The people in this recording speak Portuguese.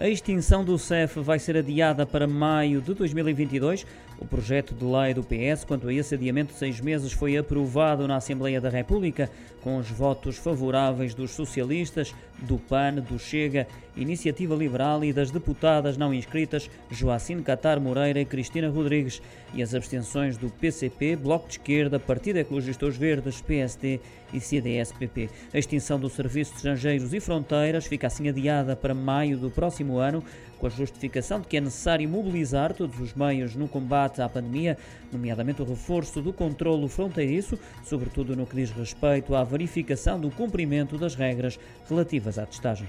A extinção do CEF vai ser adiada para maio de 2022. O projeto de lei do PS quanto a esse adiamento de seis meses foi aprovado na Assembleia da República com os votos favoráveis dos socialistas, do PAN, do Chega, Iniciativa Liberal e das deputadas não inscritas Joacine Catar Moreira e Cristina Rodrigues e as abstenções do PCP, Bloco de Esquerda, Partido Ecologistas Verdes, PSD e CDS-PP. A extinção do Serviço de Estrangeiros e Fronteiras fica assim adiada para maio do próximo próximo ano, com a justificação de que é necessário mobilizar todos os meios no combate à pandemia, nomeadamente o reforço do controlo fronteiriço, sobretudo no que diz respeito à verificação do cumprimento das regras relativas à testagem.